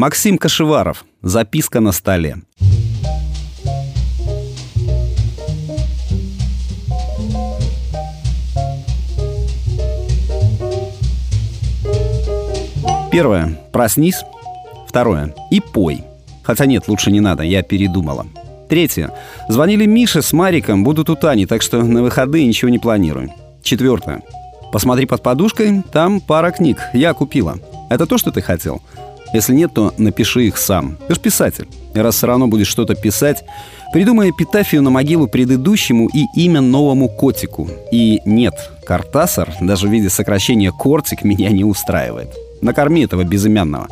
Максим Кашеваров. Записка на столе. Первое. Проснись. Второе. И пой. Хотя нет, лучше не надо, я передумала. Третье. Звонили Миша с Мариком, будут у Тани, так что на выходные ничего не планирую. Четвертое. Посмотри под подушкой, там пара книг. Я купила. Это то, что ты хотел? Если нет, то напиши их сам. Ты же писатель. И раз все равно будешь что-то писать, придумай эпитафию на могилу предыдущему и имя новому котику. И нет, Картасар, даже в виде сокращения «кортик», меня не устраивает. Накорми этого безымянного.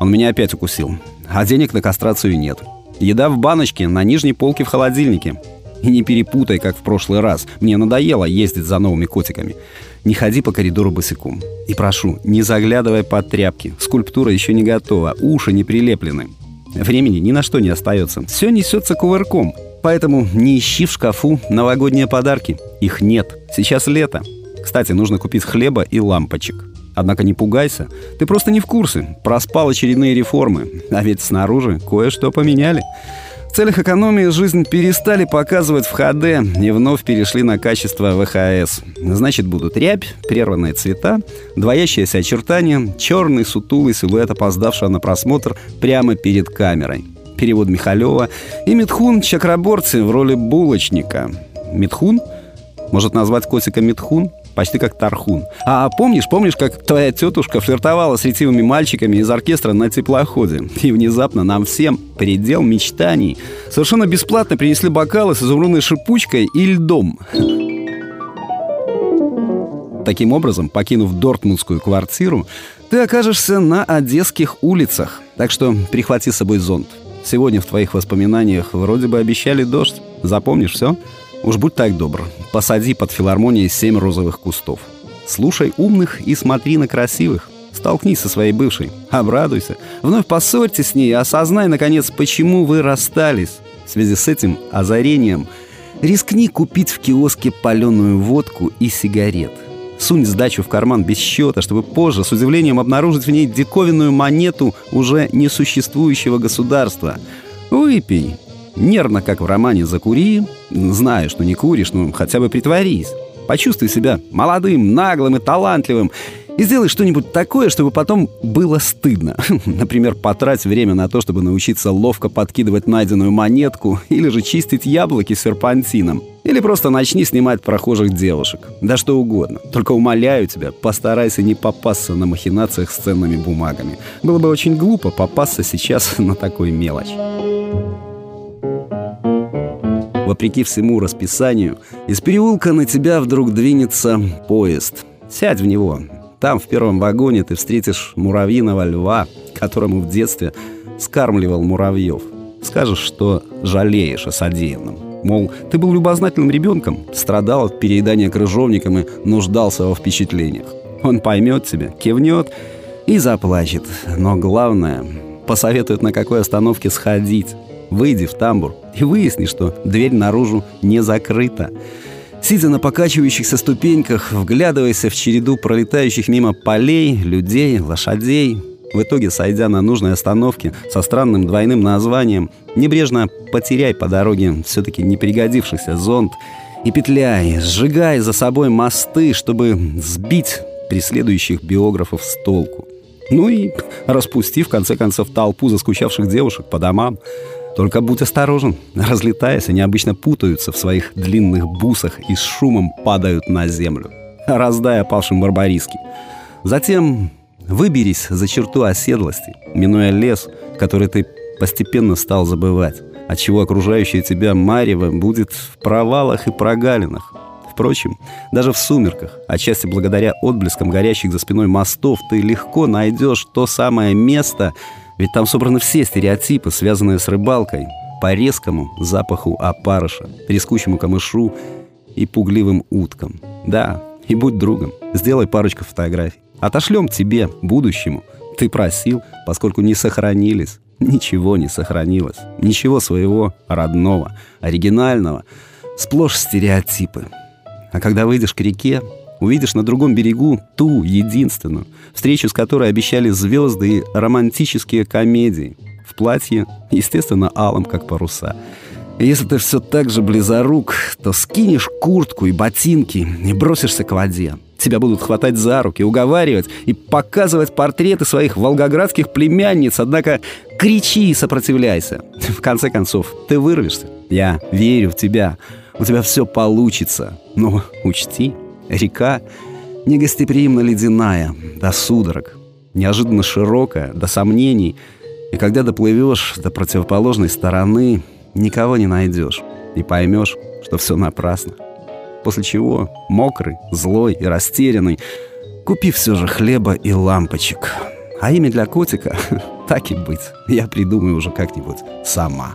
Он меня опять укусил. А денег на кастрацию нет. Еда в баночке на нижней полке в холодильнике. И не перепутай, как в прошлый раз. Мне надоело ездить за новыми котиками. Не ходи по коридору босиком. И прошу, не заглядывай под тряпки. Скульптура еще не готова, уши не прилеплены. Времени ни на что не остается. Все несется кувырком. Поэтому не ищи в шкафу новогодние подарки. Их нет. Сейчас лето. Кстати, нужно купить хлеба и лампочек. Однако не пугайся, ты просто не в курсе. Проспал очередные реформы, а ведь снаружи кое-что поменяли. В целях экономии жизнь перестали показывать в HD и вновь перешли на качество ВХС. Значит, будут рябь, прерванные цвета, двоящиеся очертания, черный сутулый силуэт опоздавшего на просмотр прямо перед камерой. Перевод Михалева и Митхун Чакраборцы в роли булочника. Митхун? Может назвать котика Митхун? Почти как Тархун. А помнишь, помнишь, как твоя тетушка флиртовала с ретивыми мальчиками из оркестра на теплоходе? И внезапно нам всем предел мечтаний. Совершенно бесплатно принесли бокалы с изумрудной шипучкой и льдом. Таким образом, покинув Дортмундскую квартиру, ты окажешься на одесских улицах. Так что прихвати с собой зонт. Сегодня в твоих воспоминаниях вроде бы обещали дождь. Запомнишь все? Уж будь так добр, посади под филармонией семь розовых кустов. Слушай умных и смотри на красивых. Столкнись со своей бывшей, обрадуйся. Вновь поссорьтесь с ней и осознай, наконец, почему вы расстались. В связи с этим озарением рискни купить в киоске паленую водку и сигарет. Сунь сдачу в карман без счета, чтобы позже с удивлением обнаружить в ней диковинную монету уже несуществующего государства. Выпей, Нервно, как в романе «Закури», зная, что не куришь, ну хотя бы притворись. Почувствуй себя молодым, наглым и талантливым и сделай что-нибудь такое, чтобы потом было стыдно. Например, потрать время на то, чтобы научиться ловко подкидывать найденную монетку или же чистить яблоки серпантином. Или просто начни снимать прохожих девушек. Да что угодно. Только умоляю тебя, постарайся не попасться на махинациях с ценными бумагами. Было бы очень глупо попасться сейчас на такой мелочь. Вопреки всему расписанию, из переулка на тебя вдруг двинется поезд. Сядь в него. Там, в первом вагоне, ты встретишь муравьиного льва, которому в детстве скармливал муравьев. Скажешь, что жалеешь о содеянном. Мол, ты был любознательным ребенком, страдал от переедания крыжовником и нуждался во впечатлениях. Он поймет тебя, кивнет и заплачет. Но главное, посоветует, на какой остановке сходить. Выйди в тамбур и выясни, что дверь наружу не закрыта. Сидя на покачивающихся ступеньках, вглядывайся в череду пролетающих мимо полей, людей, лошадей. В итоге, сойдя на нужной остановке со странным двойным названием, небрежно потеряй по дороге все-таки не пригодившийся зонт и петляй, сжигай за собой мосты, чтобы сбить преследующих биографов с толку. Ну и распусти, в конце концов, толпу заскучавших девушек по домам. Только будь осторожен. Разлетаясь, они обычно путаются в своих длинных бусах и с шумом падают на землю. Раздай опавшим барбариски. Затем выберись за черту оседлости, минуя лес, который ты постепенно стал забывать, отчего окружающее тебя марево будет в провалах и прогалинах. Впрочем, даже в сумерках, отчасти благодаря отблескам горящих за спиной мостов, ты легко найдешь то самое место, ведь там собраны все стереотипы, связанные с рыбалкой, по резкому запаху опарыша, трескучему камышу и пугливым уткам. Да, и будь другом, сделай парочку фотографий. Отошлем тебе, будущему. Ты просил, поскольку не сохранились. Ничего не сохранилось. Ничего своего родного, оригинального. Сплошь стереотипы. А когда выйдешь к реке, увидишь на другом берегу ту единственную, встречу с которой обещали звезды и романтические комедии. В платье, естественно, алым, как паруса. Если ты все так же близорук, то скинешь куртку и ботинки и бросишься к воде. Тебя будут хватать за руки, уговаривать и показывать портреты своих волгоградских племянниц, однако кричи и сопротивляйся. В конце концов, ты вырвешься. Я верю в тебя. У тебя все получится. Но учти, река негостеприимно ледяная, до судорог, неожиданно широкая, до сомнений. И когда доплывешь до противоположной стороны, никого не найдешь и поймешь, что все напрасно. После чего, мокрый, злой и растерянный, купи все же хлеба и лампочек. А имя для котика, так и быть, я придумаю уже как-нибудь сама.